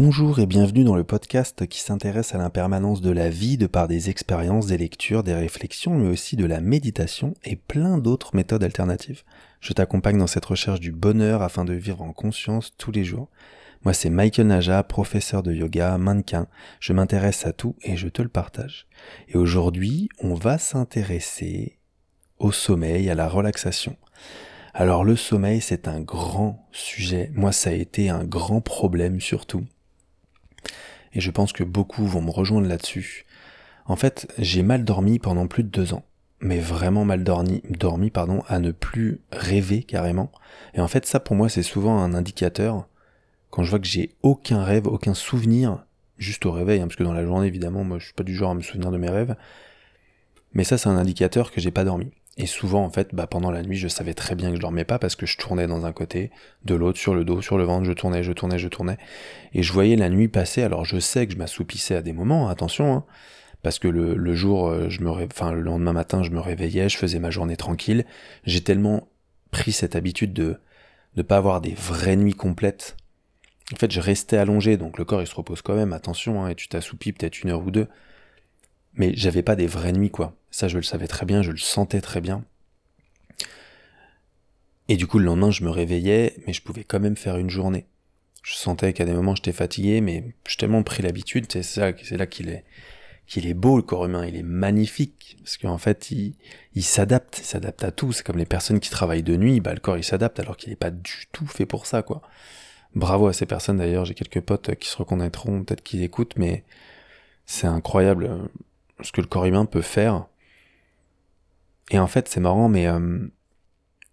Bonjour et bienvenue dans le podcast qui s'intéresse à l'impermanence de la vie de par des expériences, des lectures, des réflexions, mais aussi de la méditation et plein d'autres méthodes alternatives. Je t'accompagne dans cette recherche du bonheur afin de vivre en conscience tous les jours. Moi c'est Michael Naja, professeur de yoga, mannequin, je m'intéresse à tout et je te le partage. Et aujourd'hui on va s'intéresser au sommeil, à la relaxation. Alors le sommeil, c'est un grand sujet. Moi, ça a été un grand problème surtout et je pense que beaucoup vont me rejoindre là-dessus. En fait, j'ai mal dormi pendant plus de deux ans, mais vraiment mal dormi, dormi pardon, à ne plus rêver carrément. Et en fait, ça pour moi, c'est souvent un indicateur quand je vois que j'ai aucun rêve, aucun souvenir, juste au réveil, hein, parce que dans la journée, évidemment, moi, je suis pas du genre à me souvenir de mes rêves. Mais ça, c'est un indicateur que j'ai pas dormi. Et souvent, en fait, bah, pendant la nuit, je savais très bien que je dormais pas parce que je tournais dans un côté, de l'autre, sur le dos, sur le ventre, je tournais, je tournais, je tournais. Et je voyais la nuit passer. Alors, je sais que je m'assoupissais à des moments, attention, hein, parce que le, jour, euh, je me, enfin, le lendemain matin, je me réveillais, je faisais ma journée tranquille. J'ai tellement pris cette habitude de ne pas avoir des vraies nuits complètes. En fait, je restais allongé, donc le corps il se repose quand même, attention, hein, et tu t'assoupis peut-être une heure ou deux. Mais j'avais pas des vraies nuits, quoi. Ça, je le savais très bien, je le sentais très bien. Et du coup, le lendemain, je me réveillais, mais je pouvais quand même faire une journée. Je sentais qu'à des moments, j'étais fatigué, mais j'ai tellement pris l'habitude, c'est ça, c'est là qu'il est, qu'il est beau, le corps humain, il est magnifique. Parce qu'en fait, il, il s'adapte, il s'adapte à tout. C'est comme les personnes qui travaillent de nuit, bah, le corps, il s'adapte alors qu'il n'est pas du tout fait pour ça, quoi. Bravo à ces personnes, d'ailleurs, j'ai quelques potes qui se reconnaîtront, peut-être qu'ils écoutent, mais c'est incroyable euh, ce que le corps humain peut faire et en fait, c'est marrant, mais euh,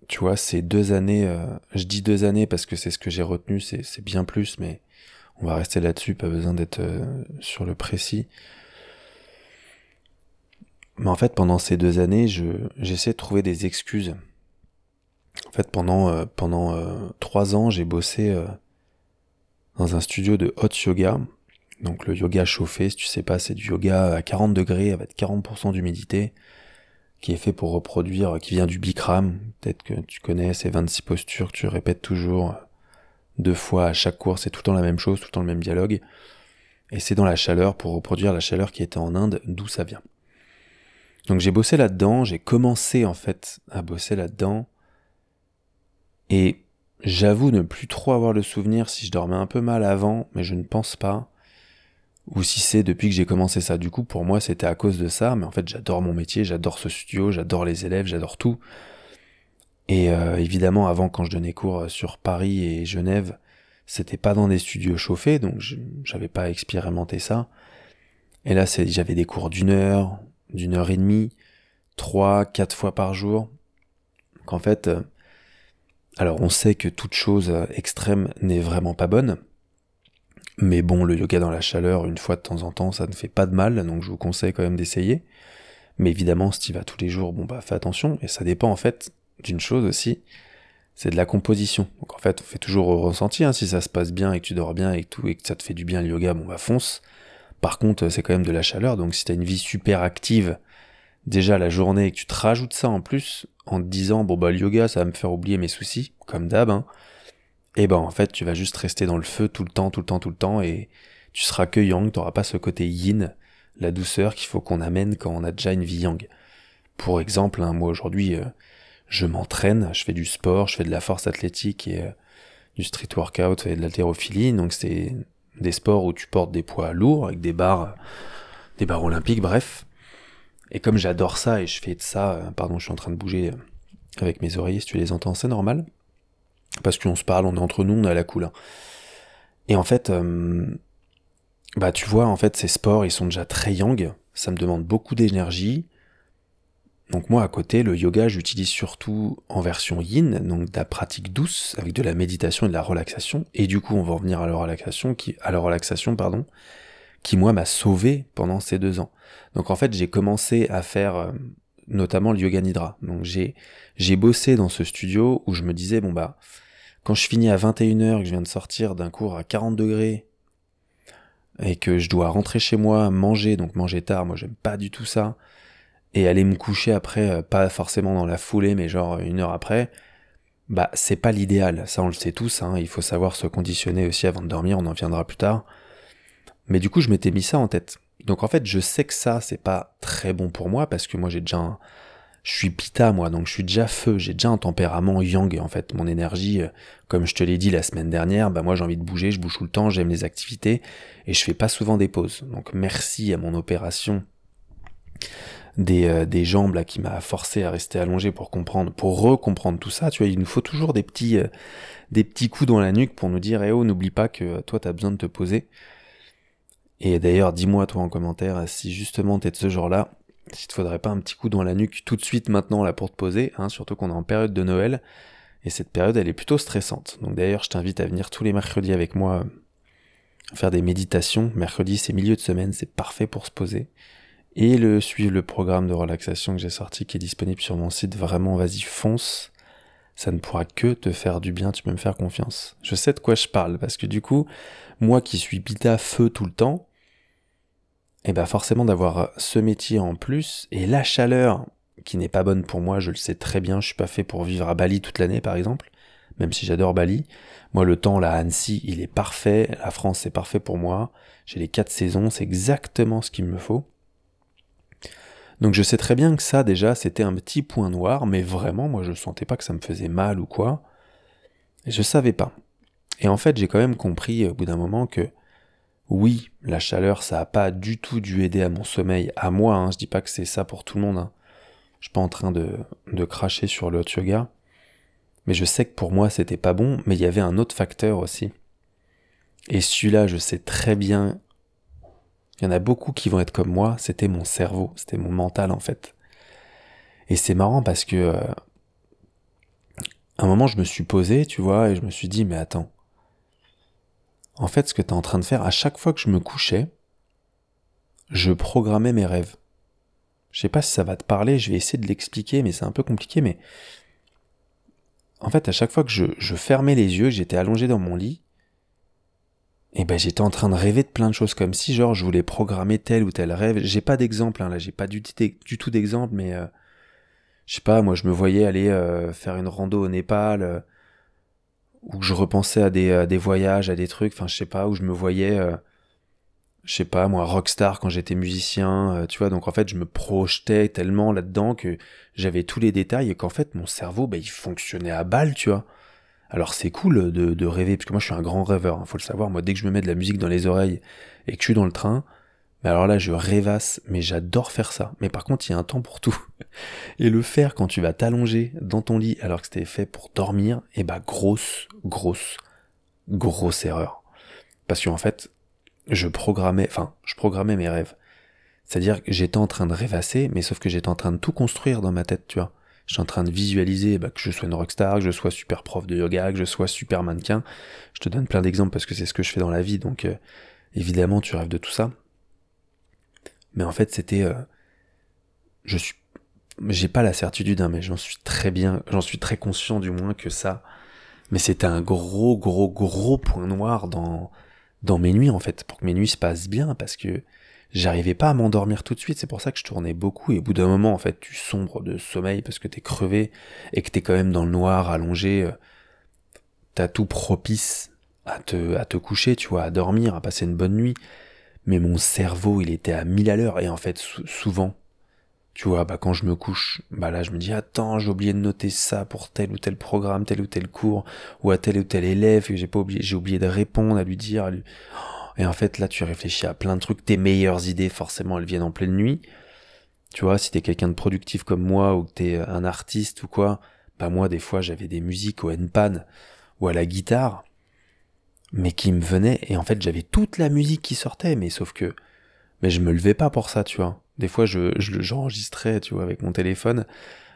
tu vois, ces deux années, euh, je dis deux années parce que c'est ce que j'ai retenu, c'est bien plus, mais on va rester là-dessus, pas besoin d'être euh, sur le précis. Mais en fait, pendant ces deux années, je j'essaie de trouver des excuses. En fait, pendant pendant trois ans, j'ai bossé dans un studio de hot yoga. Donc le yoga chauffé, si tu sais pas, c'est du yoga à 40 degrés avec 40% d'humidité qui est fait pour reproduire, qui vient du Bikram, peut-être que tu connais ces 26 postures que tu répètes toujours deux fois à chaque cours, c'est tout le temps la même chose, tout le temps le même dialogue. Et c'est dans la chaleur pour reproduire la chaleur qui était en Inde, d'où ça vient. Donc j'ai bossé là-dedans, j'ai commencé en fait à bosser là-dedans. Et j'avoue ne plus trop avoir le souvenir si je dormais un peu mal avant, mais je ne pense pas ou si c'est depuis que j'ai commencé ça. Du coup, pour moi, c'était à cause de ça, mais en fait, j'adore mon métier, j'adore ce studio, j'adore les élèves, j'adore tout. Et euh, évidemment, avant, quand je donnais cours sur Paris et Genève, c'était pas dans des studios chauffés, donc j'avais pas expérimenté ça. Et là, j'avais des cours d'une heure, d'une heure et demie, trois, quatre fois par jour. Donc en fait, euh, alors on sait que toute chose extrême n'est vraiment pas bonne, mais bon, le yoga dans la chaleur, une fois de temps en temps, ça ne fait pas de mal, donc je vous conseille quand même d'essayer. Mais évidemment, si tu vas tous les jours, bon bah fais attention, et ça dépend en fait d'une chose aussi, c'est de la composition. Donc en fait, on fait toujours au ressenti, hein, si ça se passe bien et que tu dors bien et que tout, et que ça te fait du bien le yoga, bon bah fonce. Par contre, c'est quand même de la chaleur, donc si t'as une vie super active, déjà la journée, et que tu te rajoutes ça en plus, en te disant, bon bah le yoga, ça va me faire oublier mes soucis, comme d'hab, hein, et eh ben en fait tu vas juste rester dans le feu tout le temps, tout le temps, tout le temps, et tu seras que yang, t'auras pas ce côté yin, la douceur qu'il faut qu'on amène quand on a déjà une vie yang. Pour exemple, hein, moi aujourd'hui, euh, je m'entraîne, je fais du sport, je fais de la force athlétique et euh, du street workout et de l'haltérophilie, donc c'est des sports où tu portes des poids lourds avec des barres, des barres olympiques, bref. Et comme j'adore ça et je fais de ça, euh, pardon, je suis en train de bouger avec mes oreilles, si tu les entends, c'est normal parce qu'on se parle, on est entre nous, on a la couleur. Et en fait, euh, bah tu vois, en fait, ces sports, ils sont déjà très yang, ça me demande beaucoup d'énergie. Donc moi, à côté, le yoga, j'utilise surtout en version yin, donc de la pratique douce, avec de la méditation et de la relaxation. Et du coup, on va revenir à la relaxation, qui, à la relaxation, pardon, qui moi m'a sauvé pendant ces deux ans. Donc en fait, j'ai commencé à faire euh, notamment le yoga nidra. Donc j'ai j'ai bossé dans ce studio où je me disais bon bah quand je finis à 21h, que je viens de sortir d'un cours à 40 degrés, et que je dois rentrer chez moi, manger, donc manger tard, moi j'aime pas du tout ça, et aller me coucher après, euh, pas forcément dans la foulée, mais genre une heure après, bah c'est pas l'idéal, ça on le sait tous, hein. il faut savoir se conditionner aussi avant de dormir, on en viendra plus tard. Mais du coup je m'étais mis ça en tête. Donc en fait je sais que ça c'est pas très bon pour moi parce que moi j'ai déjà un... Je suis pita moi, donc je suis déjà feu, j'ai déjà un tempérament yang en fait, mon énergie, euh, comme je te l'ai dit la semaine dernière, bah moi j'ai envie de bouger, je bouge tout le temps, j'aime les activités et je fais pas souvent des pauses. Donc merci à mon opération des, euh, des jambes là qui m'a forcé à rester allongé pour comprendre, pour recomprendre tout ça. Tu vois, il nous faut toujours des petits, euh, des petits coups dans la nuque pour nous dire, eh oh, n'oublie pas que toi t'as besoin de te poser. Et d'ailleurs, dis-moi toi en commentaire si justement t'es de ce genre-là, s'il te faudrait pas un petit coup dans la nuque tout de suite maintenant là pour te poser, hein, surtout qu'on est en période de Noël. Et cette période, elle est plutôt stressante. Donc d'ailleurs, je t'invite à venir tous les mercredis avec moi faire des méditations. Mercredi, c'est milieu de semaine, c'est parfait pour se poser et le suivre le programme de relaxation que j'ai sorti qui est disponible sur mon site. Vraiment, vas-y, fonce. Ça ne pourra que te faire du bien, tu peux me faire confiance. Je sais de quoi je parle, parce que du coup, moi qui suis pita feu tout le temps, et eh ben forcément d'avoir ce métier en plus, et la chaleur, qui n'est pas bonne pour moi, je le sais très bien, je suis pas fait pour vivre à Bali toute l'année par exemple, même si j'adore Bali. Moi le temps là Annecy, il est parfait, la France c'est parfait pour moi, j'ai les quatre saisons, c'est exactement ce qu'il me faut. Donc je sais très bien que ça déjà c'était un petit point noir, mais vraiment moi je sentais pas que ça me faisait mal ou quoi. Je savais pas. Et en fait j'ai quand même compris au bout d'un moment que oui, la chaleur ça a pas du tout dû aider à mon sommeil, à moi, hein, je dis pas que c'est ça pour tout le monde. Hein. Je suis pas en train de, de cracher sur le yoga. Mais je sais que pour moi c'était pas bon, mais il y avait un autre facteur aussi. Et celui-là, je sais très bien il y en a beaucoup qui vont être comme moi, c'était mon cerveau, c'était mon mental en fait. Et c'est marrant parce que euh, un moment je me suis posé, tu vois, et je me suis dit mais attends. En fait, ce que tu es en train de faire à chaque fois que je me couchais, je programmais mes rêves. Je sais pas si ça va te parler, je vais essayer de l'expliquer, mais c'est un peu compliqué, mais en fait, à chaque fois que je, je fermais les yeux, j'étais allongé dans mon lit, et ben j'étais en train de rêver de plein de choses comme si genre je voulais programmer tel ou tel rêve. J'ai pas d'exemple hein, là, j'ai pas du, du tout d'exemple, mais euh, je sais pas, moi je me voyais aller euh, faire une rando au Népal, euh, où je repensais à des, des voyages, à des trucs, enfin je sais pas, où je me voyais, je sais pas moi rockstar quand j'étais musicien, tu vois. Donc en fait je me projetais tellement là-dedans que j'avais tous les détails et qu'en fait mon cerveau ben il fonctionnait à balle, tu vois. Alors c'est cool de, rêver, parce que moi je suis un grand rêveur, hein, faut le savoir, moi dès que je me mets de la musique dans les oreilles et que je suis dans le train, mais alors là je rêvasse, mais j'adore faire ça. Mais par contre il y a un temps pour tout. Et le faire quand tu vas t'allonger dans ton lit alors que c'était fait pour dormir, et eh bah grosse, grosse, grosse erreur. Parce qu'en fait, je programmais, enfin, je programmais mes rêves. C'est-à-dire que j'étais en train de rêvasser, mais sauf que j'étais en train de tout construire dans ma tête, tu vois je en train de visualiser bah, que je sois une rockstar, que je sois super prof de yoga, que je sois super mannequin. Je te donne plein d'exemples parce que c'est ce que je fais dans la vie, donc euh, évidemment tu rêves de tout ça. Mais en fait c'était, euh, je suis, j'ai pas la certitude, hein, mais j'en suis très bien, j'en suis très conscient du moins que ça. Mais c'était un gros, gros, gros point noir dans dans mes nuits en fait, pour que mes nuits se passent bien, parce que j'arrivais pas à m'endormir tout de suite, c'est pour ça que je tournais beaucoup, et au bout d'un moment, en fait, tu sombres de sommeil parce que t'es crevé, et que t'es quand même dans le noir, allongé, euh, t'as tout propice à te, à te coucher, tu vois, à dormir, à passer une bonne nuit, mais mon cerveau, il était à mille à l'heure, et en fait, souvent, tu vois, bah quand je me couche, bah là je me dis attends, j'ai oublié de noter ça pour tel ou tel programme, tel ou tel cours, ou à tel ou tel élève, j'ai pas oublié, j'ai oublié de répondre, à lui dire, à lui... Et en fait, là, tu réfléchis à plein de trucs. Tes meilleures idées, forcément, elles viennent en pleine nuit. Tu vois, si t'es quelqu'un de productif comme moi, ou que t'es un artiste ou quoi, bah moi, des fois, j'avais des musiques au N-Pan ou à la guitare, mais qui me venaient, et en fait, j'avais toute la musique qui sortait, mais sauf que, mais je me levais pas pour ça, tu vois. Des fois, je, j'enregistrais, tu vois, avec mon téléphone,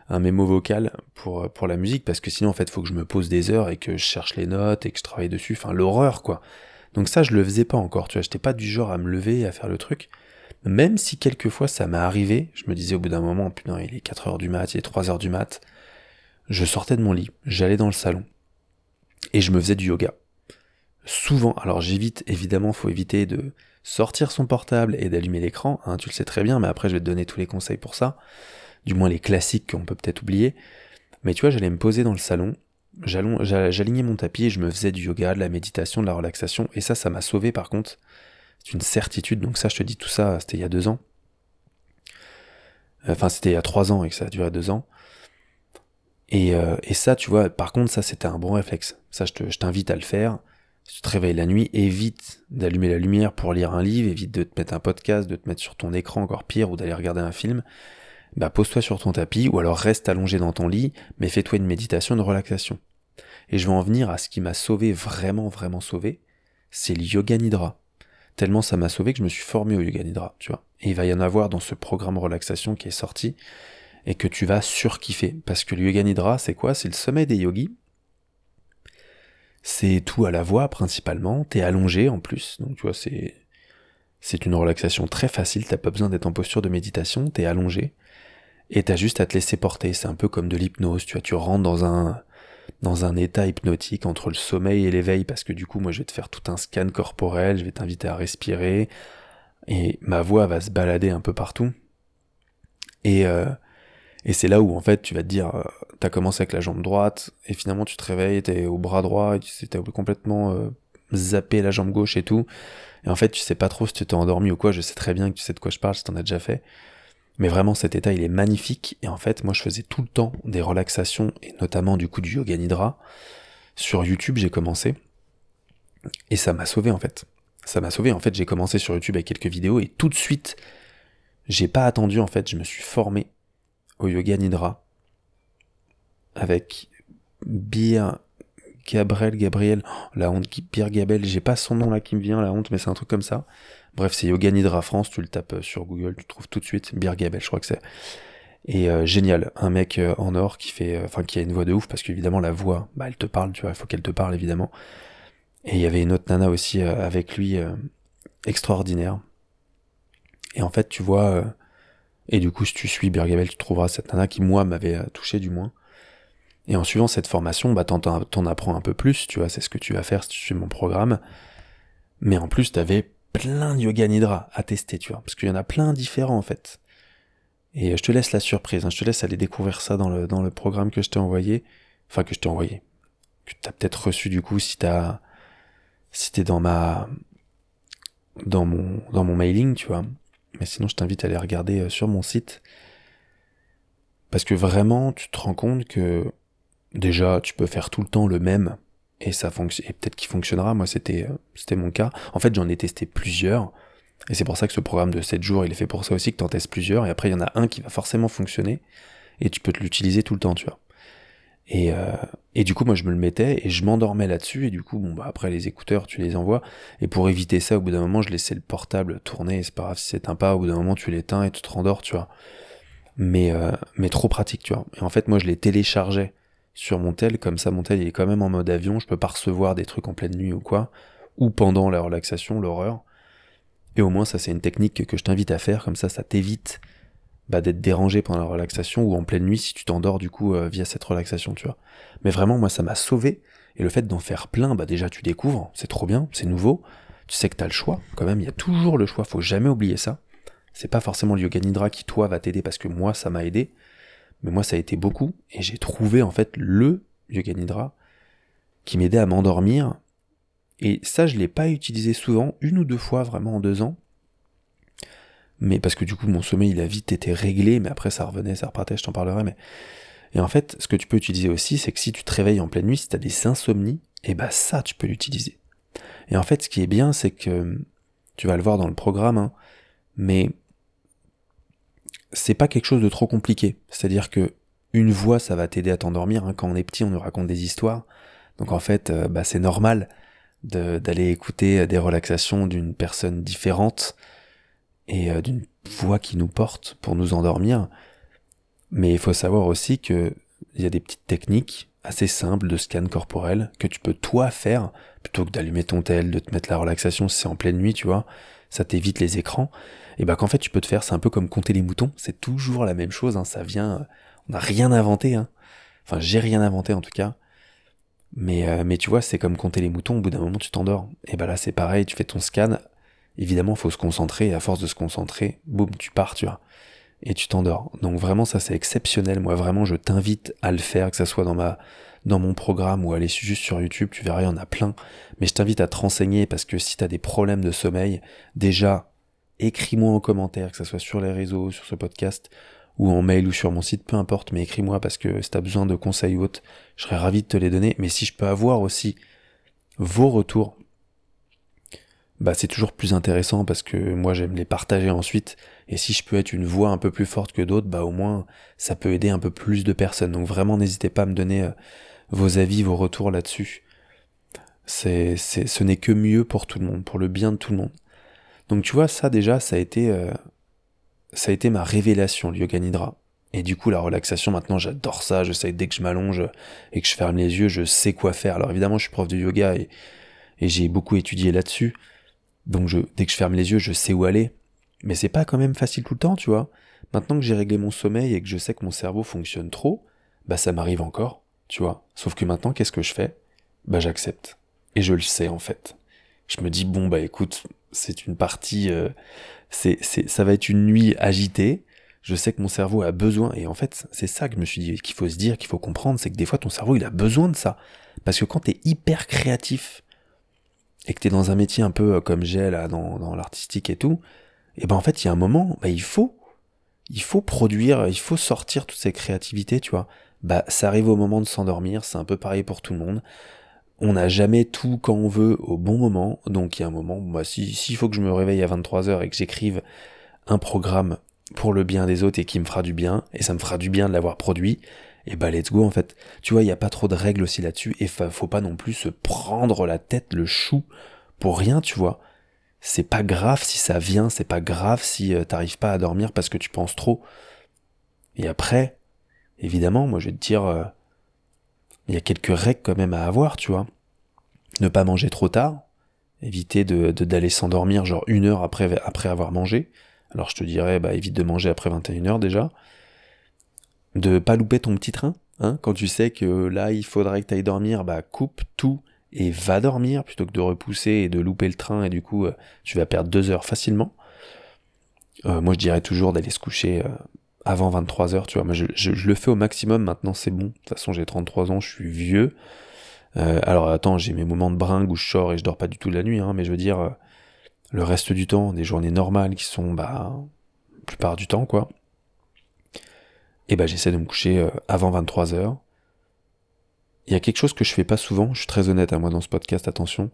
un mémo vocal pour, pour la musique, parce que sinon, en fait, faut que je me pose des heures et que je cherche les notes et que je travaille dessus. Enfin, l'horreur, quoi. Donc ça, je le faisais pas encore, tu vois, j'étais pas du genre à me lever et à faire le truc. Même si quelquefois ça m'est arrivé, je me disais au bout d'un moment, putain, il est 4 heures du mat, il est 3 heures du mat, je sortais de mon lit, j'allais dans le salon, et je me faisais du yoga. Souvent, alors j'évite, évidemment, faut éviter de sortir son portable et d'allumer l'écran, hein, tu le sais très bien, mais après je vais te donner tous les conseils pour ça, du moins les classiques qu'on peut peut-être oublier. Mais tu vois, j'allais me poser dans le salon, j'alignais mon tapis et je me faisais du yoga, de la méditation, de la relaxation. Et ça, ça m'a sauvé par contre. C'est une certitude. Donc ça, je te dis tout ça, c'était il y a deux ans. Enfin, c'était il y a trois ans et que ça a duré deux ans. Et, euh, et ça, tu vois, par contre, ça, c'était un bon réflexe. Ça, je t'invite à le faire. Si tu te réveilles la nuit, évite d'allumer la lumière pour lire un livre, évite de te mettre un podcast, de te mettre sur ton écran encore pire ou d'aller regarder un film. Bah, pose-toi sur ton tapis ou alors reste allongé dans ton lit, mais fais-toi une méditation de relaxation. Et je vais en venir à ce qui m'a sauvé, vraiment, vraiment sauvé, c'est le yoga nidra. Tellement ça m'a sauvé que je me suis formé au yoga nidra, tu vois. Et il va y en avoir dans ce programme relaxation qui est sorti et que tu vas surkiffer. Parce que le yoga nidra, c'est quoi? C'est le sommet des yogis. C'est tout à la voix principalement. T'es allongé en plus, donc tu vois, c'est c'est une relaxation très facile. T'as pas besoin d'être en posture de méditation. T'es allongé et t'as juste à te laisser porter. C'est un peu comme de l'hypnose. Tu vois, tu rentres dans un dans un état hypnotique entre le sommeil et l'éveil parce que du coup moi je vais te faire tout un scan corporel, je vais t'inviter à respirer et ma voix va se balader un peu partout. Et euh, et c'est là où en fait tu vas te dire euh, t'as commencé avec la jambe droite et finalement tu te réveilles, t'es au bras droit et tu t'es complètement euh, zappé la jambe gauche et tout. Et en fait tu sais pas trop si tu t'es endormi ou quoi, je sais très bien que tu sais de quoi je parle si t'en as déjà fait. Mais vraiment, cet état, il est magnifique. Et en fait, moi, je faisais tout le temps des relaxations, et notamment du coup du yoga nidra. Sur YouTube, j'ai commencé. Et ça m'a sauvé, en fait. Ça m'a sauvé. En fait, j'ai commencé sur YouTube avec quelques vidéos, et tout de suite, j'ai pas attendu, en fait. Je me suis formé au yoga nidra. Avec Bir Gabriel, Gabriel, la honte, Pierre Gabel, j'ai pas son nom là qui me vient, la honte, mais c'est un truc comme ça. Bref, c'est Yoga Nidra France, tu le tapes euh, sur Google, tu trouves tout de suite Birgabel, je crois que c'est. Et euh, génial, un mec euh, en or qui fait, enfin qui a une voix de ouf parce qu'évidemment la voix, bah elle te parle, tu vois, il faut qu'elle te parle évidemment. Et il y avait une autre nana aussi avec lui, extraordinaire. Et en fait, tu vois, et du coup, si tu suis Birgabel, tu trouveras cette nana qui moi m'avait touché du moins. Et en suivant cette formation, bah t'en, apprends un peu plus, tu vois, c'est ce que tu vas faire si tu suis mon programme. Mais en plus, t'avais plein de yoga nidra à tester, tu vois, parce qu'il y en a plein différents en fait. Et je te laisse la surprise, hein. je te laisse aller découvrir ça dans le, dans le programme que je t'ai envoyé, enfin que je t'ai envoyé, que t'as peut-être reçu du coup si t'as, si t'es dans ma, dans mon, dans mon mailing, tu vois. Mais sinon, je t'invite à aller regarder euh, sur mon site. Parce que vraiment, tu te rends compte que déjà, tu peux faire tout le temps le même. Et ça fonctionne et peut-être qu'il fonctionnera. Moi c'était euh, c'était mon cas. En fait j'en ai testé plusieurs. Et c'est pour ça que ce programme de 7 jours il est fait pour ça aussi que tu en testes plusieurs. Et après il y en a un qui va forcément fonctionner. Et tu peux te l'utiliser tout le temps tu vois et, euh, et du coup moi je me le mettais et je m'endormais là-dessus. Et du coup bon bah après les écouteurs tu les envoies. Et pour éviter ça au bout d'un moment je laissais le portable tourner. C'est pas grave si c'est un pas au bout d'un moment tu l'éteins et tu te rendors tu vois. Mais euh, mais trop pratique tu vois. Et en fait moi je les téléchargeais sur mon tel, comme ça mon tel il est quand même en mode avion, je peux pas recevoir des trucs en pleine nuit ou quoi, ou pendant la relaxation, l'horreur. Et au moins ça c'est une technique que je t'invite à faire, comme ça ça t'évite bah, d'être dérangé pendant la relaxation ou en pleine nuit si tu t'endors du coup euh, via cette relaxation, tu vois. Mais vraiment moi ça m'a sauvé, et le fait d'en faire plein, bah déjà tu découvres, c'est trop bien, c'est nouveau, tu sais que t'as le choix, quand même il y a toujours le choix, faut jamais oublier ça. C'est pas forcément le yoga nidra qui toi va t'aider parce que moi ça m'a aidé, mais moi ça a été beaucoup, et j'ai trouvé en fait le Yoga Nidra qui m'aidait à m'endormir, et ça je l'ai pas utilisé souvent, une ou deux fois vraiment en deux ans, mais parce que du coup mon sommeil il a vite été réglé, mais après ça revenait, ça repartait, je t'en parlerai, mais... Et en fait, ce que tu peux utiliser aussi, c'est que si tu te réveilles en pleine nuit, si tu des insomnies, et eh bah ça tu peux l'utiliser. Et en fait, ce qui est bien, c'est que tu vas le voir dans le programme, hein, mais c'est pas quelque chose de trop compliqué. C'est-à-dire que une voix, ça va t'aider à t'endormir. Hein. Quand on est petit, on nous raconte des histoires. Donc en fait, euh, bah, c'est normal d'aller écouter des relaxations d'une personne différente et euh, d'une voix qui nous porte pour nous endormir. Mais il faut savoir aussi que il y a des petites techniques assez simples de scan corporel que tu peux toi faire. Plutôt que d'allumer ton tel, de te mettre la relaxation si c'est en pleine nuit, tu vois. Ça t'évite les écrans. Et bah qu'en fait tu peux te faire, c'est un peu comme compter les moutons, c'est toujours la même chose, hein, ça vient, on n'a rien inventé, hein. enfin j'ai rien inventé en tout cas, mais, euh, mais tu vois, c'est comme compter les moutons, au bout d'un moment tu t'endors, et bah là c'est pareil, tu fais ton scan, évidemment faut se concentrer, et à force de se concentrer, boum, tu pars, tu vois, et tu t'endors. Donc vraiment ça c'est exceptionnel, moi vraiment je t'invite à le faire, que ça soit dans ma dans mon programme ou aller juste sur YouTube, tu verras, il y en a plein. Mais je t'invite à te renseigner parce que si tu as des problèmes de sommeil, déjà, écris-moi en commentaire, que ce soit sur les réseaux, sur ce podcast, ou en mail ou sur mon site, peu importe, mais écris-moi parce que si tu as besoin de conseils ou autres, je serais ravi de te les donner. Mais si je peux avoir aussi vos retours, bah c'est toujours plus intéressant parce que moi j'aime les partager ensuite et si je peux être une voix un peu plus forte que d'autres, bah au moins ça peut aider un peu plus de personnes. Donc vraiment n'hésitez pas à me donner euh, vos avis, vos retours là-dessus. C'est, c'est, ce n'est que mieux pour tout le monde, pour le bien de tout le monde. Donc tu vois, ça déjà, ça a été, euh, ça a été ma révélation, le yoga nidra. Et du coup, la relaxation, maintenant, j'adore ça. Je sais dès que je m'allonge et que je ferme les yeux, je sais quoi faire. Alors évidemment, je suis prof de yoga et, et j'ai beaucoup étudié là-dessus. Donc je, dès que je ferme les yeux, je sais où aller. Mais c'est pas quand même facile tout le temps, tu vois. Maintenant que j'ai réglé mon sommeil et que je sais que mon cerveau fonctionne trop, bah ça m'arrive encore, tu vois. Sauf que maintenant, qu'est-ce que je fais? Bah j'accepte. Et je le sais en fait. Je me dis bon bah écoute, c'est une partie, euh, c'est, c'est, ça va être une nuit agitée. Je sais que mon cerveau a besoin, et en fait, c'est ça que je me suis dit qu'il faut se dire, qu'il faut comprendre, c'est que des fois ton cerveau il a besoin de ça. Parce que quand t'es hyper créatif, et que t'es dans un métier un peu euh, comme j'ai là, dans, l'artistique et tout, et ben en fait, il y a un moment, bah, il faut, il faut produire, il faut sortir toutes ces créativités, tu vois. Bah, ça arrive au moment de s'endormir, c'est un peu pareil pour tout le monde. On n'a jamais tout quand on veut au bon moment, donc il y a un moment, moi, s'il si, faut que je me réveille à 23h et que j'écrive un programme pour le bien des autres et qui me fera du bien, et ça me fera du bien de l'avoir produit, et bah let's go en fait. Tu vois, il n'y a pas trop de règles aussi là-dessus, et faut pas non plus se prendre la tête, le chou, pour rien, tu vois c'est pas grave si ça vient, c'est pas grave si euh, t'arrives pas à dormir parce que tu penses trop. Et après, évidemment, moi je vais te dire, euh, il y a quelques règles quand même à avoir, tu vois. Ne pas manger trop tard, éviter de d'aller s'endormir genre une heure après, après avoir mangé. Alors je te dirais, bah évite de manger après 21h déjà. De pas louper ton petit train, hein, quand tu sais que là il faudrait que tu ailles dormir, bah coupe tout et va dormir plutôt que de repousser et de louper le train et du coup euh, tu vas perdre deux heures facilement. Euh, moi je dirais toujours d'aller se coucher euh, avant 23 heures, tu vois. Moi je, le fais au maximum maintenant, c'est bon. De toute façon j'ai 33 ans, je suis vieux. alors attends, j'ai mes moments de bringue où je sors et je dors pas du tout la nuit, hein, mais je veux dire le reste du temps, des journées normales qui sont bah la plupart du temps quoi. Et bah j'essaie de me coucher avant 23 heures il y a quelque chose que je fais pas souvent, je suis très honnête à hein, moi dans ce podcast, attention.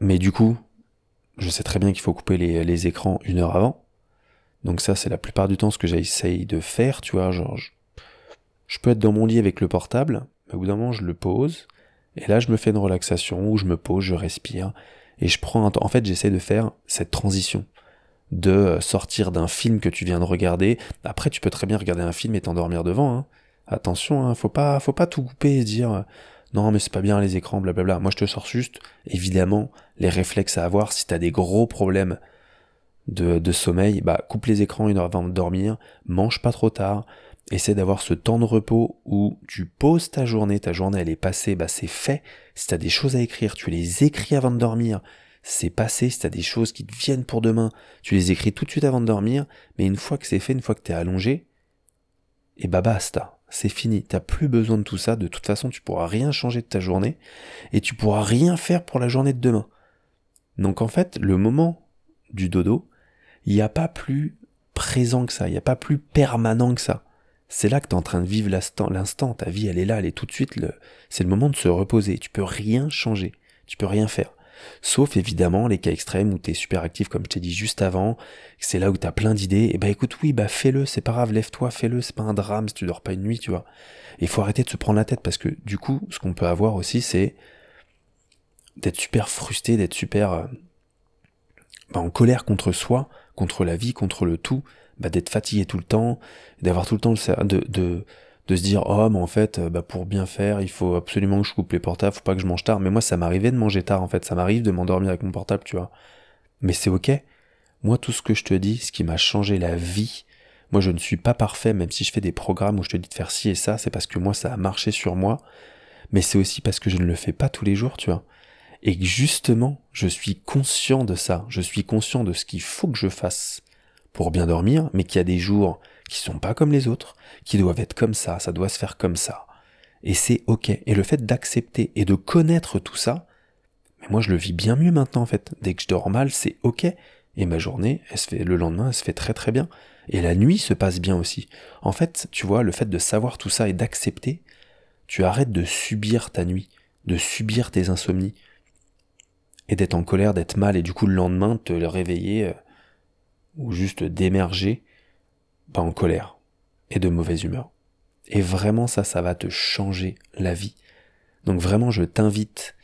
Mais du coup, je sais très bien qu'il faut couper les, écrans une heure avant. Donc ça, c'est la plupart du temps ce que j'essaye de faire, tu vois, genre, je, peux être dans mon lit avec le portable, mais au bout d'un moment, je le pose, et là, je me fais une relaxation, où je me pose, je respire, et je prends un temps. En fait, j'essaie de faire cette transition de sortir d'un film que tu viens de regarder. Après, tu peux très bien regarder un film et t'endormir devant, hein. Attention, hein, faut pas, faut pas tout couper et dire euh, non mais c'est pas bien les écrans, blablabla. Moi je te sors juste, évidemment, les réflexes à avoir si t'as des gros problèmes de, de, sommeil, bah coupe les écrans une heure avant de dormir, mange pas trop tard, essaie d'avoir ce temps de repos où tu poses ta journée, ta journée elle est passée, bah c'est fait. Si t'as des choses à écrire, tu les écris avant de dormir. C'est passé, si t'as des choses qui te viennent pour demain, tu les écris tout de suite avant de dormir, mais une fois que c'est fait, une fois que t'es allongé, et bah basta c'est fini. T'as plus besoin de tout ça. De toute façon, tu pourras rien changer de ta journée et tu pourras rien faire pour la journée de demain. Donc en fait, le moment du dodo, il n'y a pas plus présent que ça, il n'y a pas plus permanent que ça. C'est là que tu en train de vivre l'instant, ta vie elle est là, elle est tout de suite, c'est le moment de se reposer, tu peux rien changer, tu peux rien faire. Sauf évidemment les cas extrêmes où tu es super actif comme je t'ai dit juste avant, c'est là où tu as plein d'idées, et bah écoute oui bah fais-le, c'est pas grave, lève-toi, fais-le, c'est pas un drame si tu dors pas une nuit, tu vois. Il faut arrêter de se prendre la tête parce que du coup ce qu'on peut avoir aussi c'est d'être super frustré, d'être super euh, bah, en colère contre soi, contre la vie, contre le tout, bah, d'être fatigué tout le temps, d'avoir tout le temps de, de de se dire oh mais en fait euh, bah pour bien faire il faut absolument que je coupe les portables faut pas que je mange tard. Mais moi ça m'arrivait de manger tard en fait. Ça m'arrive de m'endormir avec mon portable tu vois. Mais c'est ok. Moi tout ce que je te dis ce qui m'a changé la vie moi je ne suis pas parfait même si je fais des programmes où je te dis de faire ci et ça c'est parce que moi ça a marché sur moi. Mais c'est aussi parce que je ne le fais pas tous les jours tu vois. Et justement je suis conscient de ça. Je suis conscient de ce qu'il faut que je fasse pour bien dormir mais qu'il y a des jours qui sont pas comme les autres, qui doivent être comme ça, ça doit se faire comme ça. Et c'est ok. Et le fait d'accepter et de connaître tout ça, mais moi je le vis bien mieux maintenant en fait. Dès que je dors mal, c'est ok. Et ma journée, elle se fait, le lendemain, elle se fait très très bien. Et la nuit se passe bien aussi. En fait, tu vois, le fait de savoir tout ça et d'accepter, tu arrêtes de subir ta nuit, de subir tes insomnies, et d'être en colère, d'être mal, et du coup le lendemain te réveiller, euh, ou juste d'émerger, pas en colère, et de mauvaise humeur. Et vraiment ça, ça va te changer la vie. Donc vraiment, je t'invite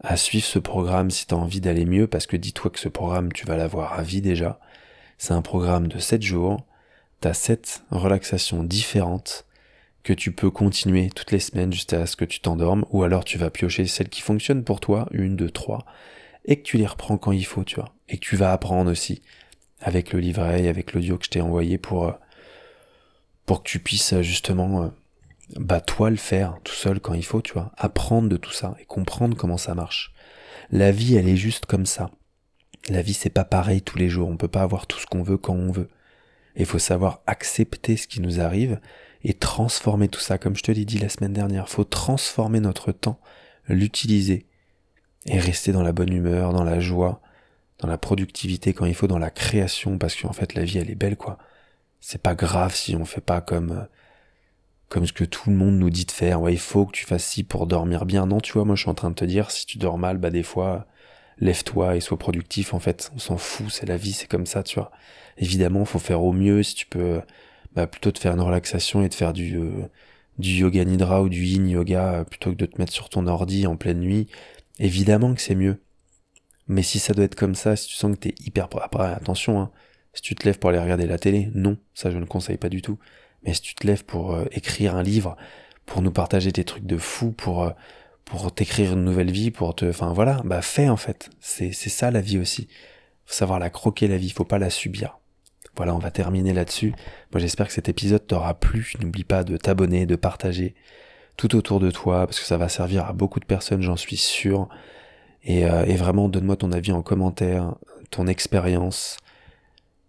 à suivre ce programme si tu envie d'aller mieux, parce que dis-toi que ce programme, tu vas l'avoir à vie déjà. C'est un programme de 7 jours, tu as 7 relaxations différentes que tu peux continuer toutes les semaines jusqu'à ce que tu t'endormes, ou alors tu vas piocher celles qui fonctionnent pour toi, une, deux, trois, et que tu les reprends quand il faut, tu vois. Et que tu vas apprendre aussi avec le livret et avec l'audio que je t'ai envoyé pour, euh, pour que tu puisses euh, justement, euh, bah, toi le faire tout seul quand il faut, tu vois. Apprendre de tout ça et comprendre comment ça marche. La vie, elle est juste comme ça. La vie, c'est pas pareil tous les jours. On peut pas avoir tout ce qu'on veut quand on veut. Il faut savoir accepter ce qui nous arrive et transformer tout ça. Comme je te l'ai dit la semaine dernière, faut transformer notre temps, l'utiliser et rester dans la bonne humeur, dans la joie, dans la productivité quand il faut, dans la création, parce qu'en fait la vie elle est belle quoi. C'est pas grave si on fait pas comme euh, comme ce que tout le monde nous dit de faire. Ouais, il faut que tu fasses ci pour dormir bien. Non, tu vois, moi je suis en train de te dire, si tu dors mal, bah des fois, lève-toi et sois productif. En fait, on s'en fout, c'est la vie, c'est comme ça, tu vois. Évidemment, faut faire au mieux. Si tu peux bah, plutôt de faire une relaxation et de faire du, euh, du yoga nidra ou du yin yoga euh, plutôt que de te mettre sur ton ordi en pleine nuit, évidemment que c'est mieux. Mais si ça doit être comme ça, si tu sens que t'es hyper... Après, attention, hein, si tu te lèves pour aller regarder la télé, non, ça je ne conseille pas du tout. Mais si tu te lèves pour euh, écrire un livre, pour nous partager tes trucs de fou, pour, pour t'écrire une nouvelle vie, pour te... Enfin voilà, bah fais en fait. C'est, c'est ça la vie aussi. Faut savoir la croquer la vie, faut pas la subir. Voilà, on va terminer là-dessus. Moi j'espère que cet épisode t'aura plu. N'oublie pas de t'abonner, de partager tout autour de toi, parce que ça va servir à beaucoup de personnes, j'en suis sûr. Et, euh, vraiment, donne-moi ton avis en commentaire, ton expérience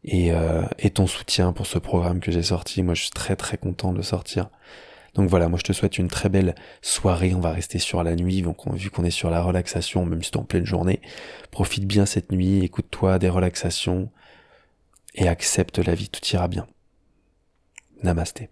et, euh, et ton soutien pour ce programme que j'ai sorti. Moi je suis très très content de sortir. Donc voilà, moi je te souhaite une très belle soirée. On va rester sur la nuit, donc vu qu'on est sur la relaxation, même si t'es en pleine journée. Profite bien cette nuit, écoute-toi des relaxations, et accepte la vie, tout ira bien. Namasté.